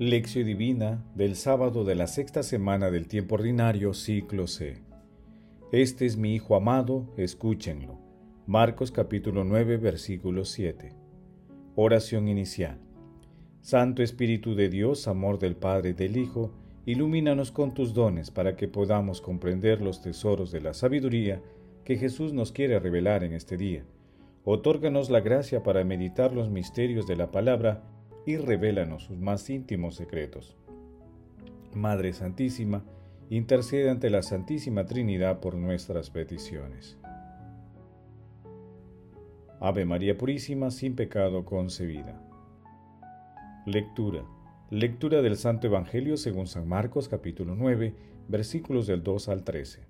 Lección Divina del sábado de la sexta semana del tiempo ordinario, ciclo C. Este es mi Hijo amado, escúchenlo. Marcos capítulo 9, versículo 7. Oración inicial. Santo Espíritu de Dios, amor del Padre y del Hijo, ilumínanos con tus dones para que podamos comprender los tesoros de la sabiduría que Jesús nos quiere revelar en este día. Otórganos la gracia para meditar los misterios de la palabra y revélanos sus más íntimos secretos. Madre Santísima, intercede ante la Santísima Trinidad por nuestras peticiones. Ave María Purísima, sin pecado concebida. Lectura. Lectura del Santo Evangelio según San Marcos capítulo 9, versículos del 2 al 13.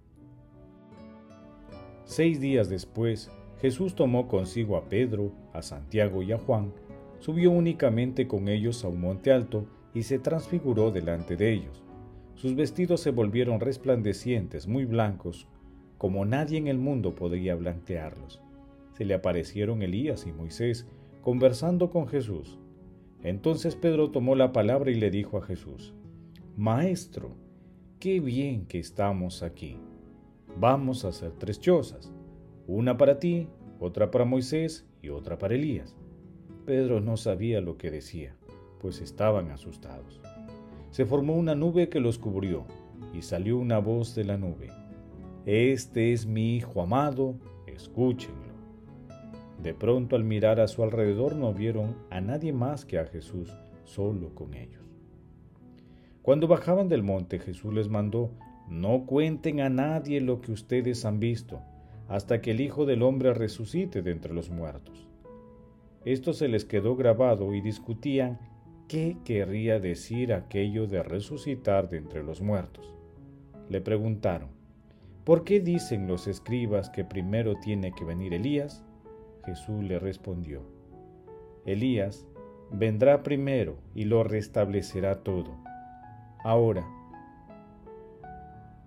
Seis días después, Jesús tomó consigo a Pedro, a Santiago y a Juan, subió únicamente con ellos a un monte alto y se transfiguró delante de ellos. Sus vestidos se volvieron resplandecientes, muy blancos, como nadie en el mundo podía blanquearlos. Se le aparecieron Elías y Moisés conversando con Jesús. Entonces Pedro tomó la palabra y le dijo a Jesús, Maestro, qué bien que estamos aquí. Vamos a hacer tres chozas, una para ti, otra para Moisés y otra para Elías. Pedro no sabía lo que decía, pues estaban asustados. Se formó una nube que los cubrió, y salió una voz de la nube. Este es mi Hijo amado, escúchenlo. De pronto al mirar a su alrededor no vieron a nadie más que a Jesús solo con ellos. Cuando bajaban del monte Jesús les mandó, no cuenten a nadie lo que ustedes han visto, hasta que el Hijo del Hombre resucite de entre los muertos. Esto se les quedó grabado y discutían qué querría decir aquello de resucitar de entre los muertos. Le preguntaron, ¿por qué dicen los escribas que primero tiene que venir Elías? Jesús le respondió, Elías vendrá primero y lo restablecerá todo. Ahora,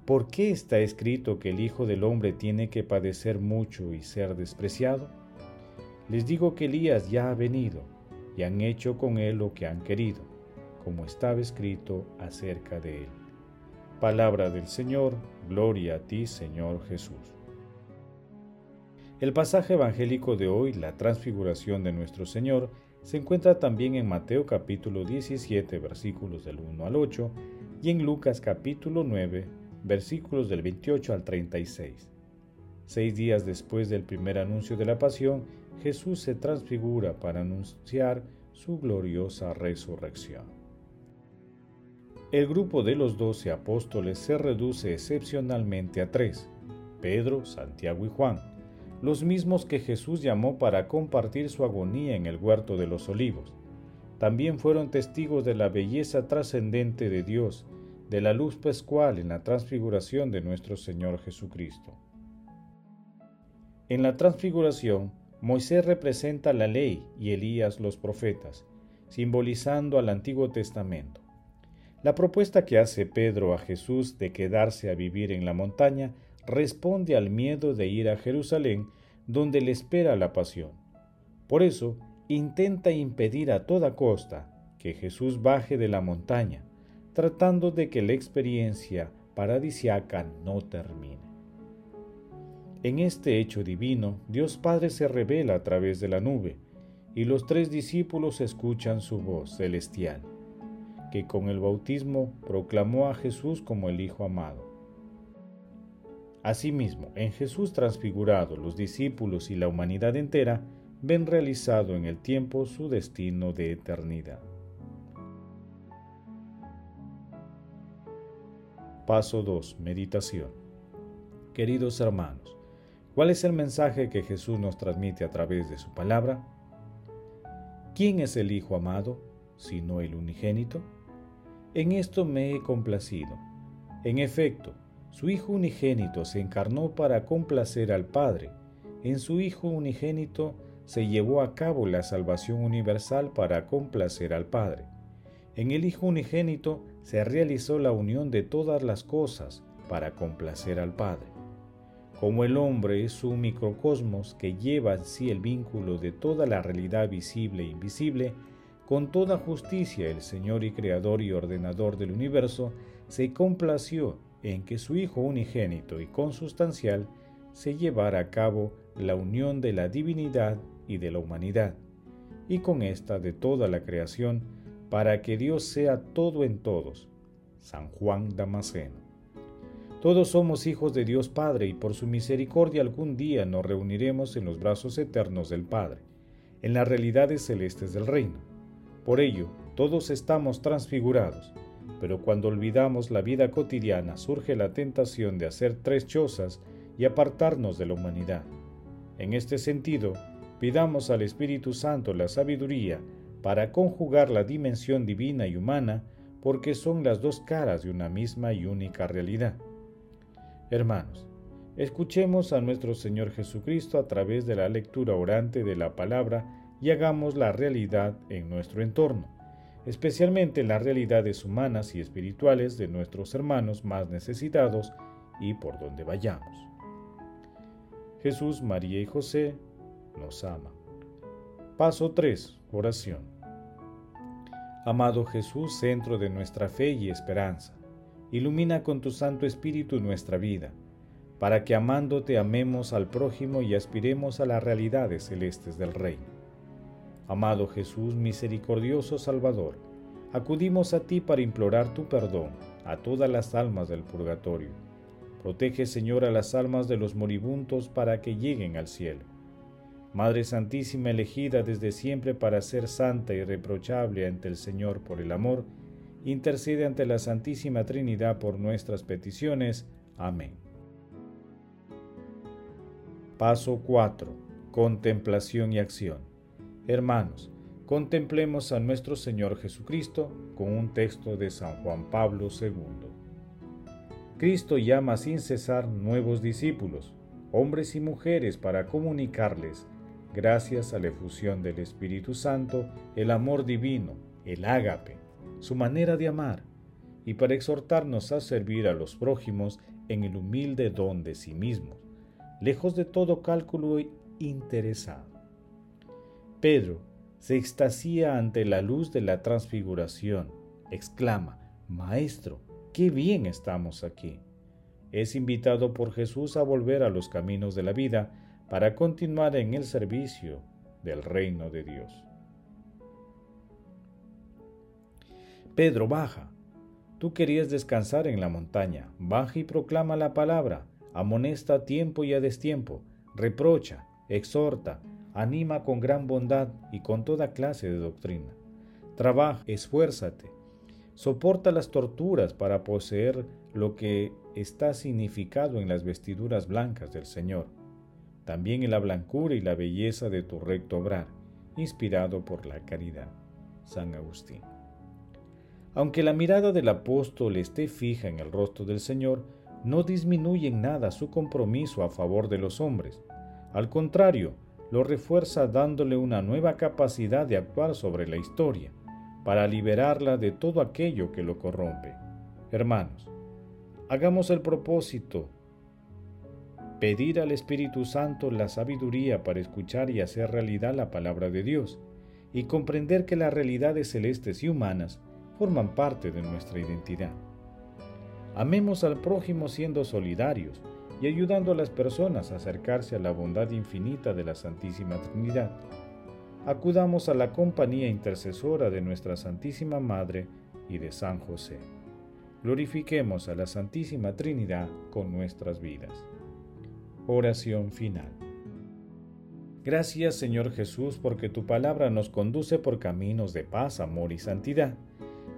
¿por qué está escrito que el Hijo del Hombre tiene que padecer mucho y ser despreciado? Les digo que Elías ya ha venido y han hecho con él lo que han querido, como estaba escrito acerca de él. Palabra del Señor, gloria a ti Señor Jesús. El pasaje evangélico de hoy, la transfiguración de nuestro Señor, se encuentra también en Mateo capítulo 17 versículos del 1 al 8 y en Lucas capítulo 9 versículos del 28 al 36. Seis días después del primer anuncio de la pasión, Jesús se transfigura para anunciar su gloriosa resurrección. El grupo de los doce apóstoles se reduce excepcionalmente a tres, Pedro, Santiago y Juan, los mismos que Jesús llamó para compartir su agonía en el huerto de los olivos. También fueron testigos de la belleza trascendente de Dios, de la luz pascual en la transfiguración de nuestro Señor Jesucristo. En la transfiguración, Moisés representa la ley y Elías los profetas, simbolizando al Antiguo Testamento. La propuesta que hace Pedro a Jesús de quedarse a vivir en la montaña responde al miedo de ir a Jerusalén, donde le espera la pasión. Por eso, intenta impedir a toda costa que Jesús baje de la montaña, tratando de que la experiencia paradisiaca no termine. En este hecho divino, Dios Padre se revela a través de la nube, y los tres discípulos escuchan su voz celestial, que con el bautismo proclamó a Jesús como el Hijo amado. Asimismo, en Jesús transfigurado, los discípulos y la humanidad entera ven realizado en el tiempo su destino de eternidad. Paso 2. Meditación. Queridos hermanos, ¿Cuál es el mensaje que Jesús nos transmite a través de su palabra? ¿Quién es el Hijo amado, sino el unigénito? En esto me he complacido. En efecto, su Hijo unigénito se encarnó para complacer al Padre. En su Hijo unigénito se llevó a cabo la salvación universal para complacer al Padre. En el Hijo unigénito se realizó la unión de todas las cosas para complacer al Padre. Como el hombre es un microcosmos que lleva en sí el vínculo de toda la realidad visible e invisible, con toda justicia el Señor y Creador y Ordenador del universo se complació en que su Hijo unigénito y consustancial se llevara a cabo la unión de la divinidad y de la humanidad, y con esta de toda la creación, para que Dios sea todo en todos. San Juan Damasceno. Todos somos hijos de Dios Padre y por su misericordia algún día nos reuniremos en los brazos eternos del Padre, en las realidades celestes del reino. Por ello, todos estamos transfigurados, pero cuando olvidamos la vida cotidiana surge la tentación de hacer tres chozas y apartarnos de la humanidad. En este sentido, pidamos al Espíritu Santo la sabiduría para conjugar la dimensión divina y humana porque son las dos caras de una misma y única realidad. Hermanos, escuchemos a nuestro Señor Jesucristo a través de la lectura orante de la palabra y hagamos la realidad en nuestro entorno, especialmente en las realidades humanas y espirituales de nuestros hermanos más necesitados y por donde vayamos. Jesús, María y José nos ama. Paso 3. Oración. Amado Jesús, centro de nuestra fe y esperanza ilumina con tu Santo Espíritu nuestra vida, para que amándote amemos al prójimo y aspiremos a las realidades celestes del reino. Amado Jesús, misericordioso Salvador, acudimos a ti para implorar tu perdón a todas las almas del purgatorio. Protege, Señor, a las almas de los moribundos para que lleguen al cielo. Madre Santísima elegida desde siempre para ser santa y reprochable ante el Señor por el amor, intercede ante la Santísima Trinidad por nuestras peticiones. Amén. Paso 4. Contemplación y acción. Hermanos, contemplemos a nuestro Señor Jesucristo con un texto de San Juan Pablo II. Cristo llama sin cesar nuevos discípulos, hombres y mujeres, para comunicarles, gracias a la efusión del Espíritu Santo, el amor divino, el ágape, su manera de amar, y para exhortarnos a servir a los prójimos en el humilde don de sí mismos, lejos de todo cálculo interesado. Pedro se extasía ante la luz de la transfiguración, exclama, Maestro, qué bien estamos aquí. Es invitado por Jesús a volver a los caminos de la vida para continuar en el servicio del reino de Dios. Pedro, baja. Tú querías descansar en la montaña. Baja y proclama la palabra. Amonesta a tiempo y a destiempo. Reprocha, exhorta, anima con gran bondad y con toda clase de doctrina. Trabaja, esfuérzate. Soporta las torturas para poseer lo que está significado en las vestiduras blancas del Señor. También en la blancura y la belleza de tu recto obrar, inspirado por la caridad. San Agustín. Aunque la mirada del apóstol esté fija en el rostro del Señor, no disminuye en nada su compromiso a favor de los hombres. Al contrario, lo refuerza dándole una nueva capacidad de actuar sobre la historia, para liberarla de todo aquello que lo corrompe. Hermanos, hagamos el propósito, pedir al Espíritu Santo la sabiduría para escuchar y hacer realidad la palabra de Dios, y comprender que las realidades celestes y humanas forman parte de nuestra identidad. Amemos al prójimo siendo solidarios y ayudando a las personas a acercarse a la bondad infinita de la Santísima Trinidad. Acudamos a la compañía intercesora de nuestra Santísima Madre y de San José. Glorifiquemos a la Santísima Trinidad con nuestras vidas. Oración final. Gracias Señor Jesús porque tu palabra nos conduce por caminos de paz, amor y santidad.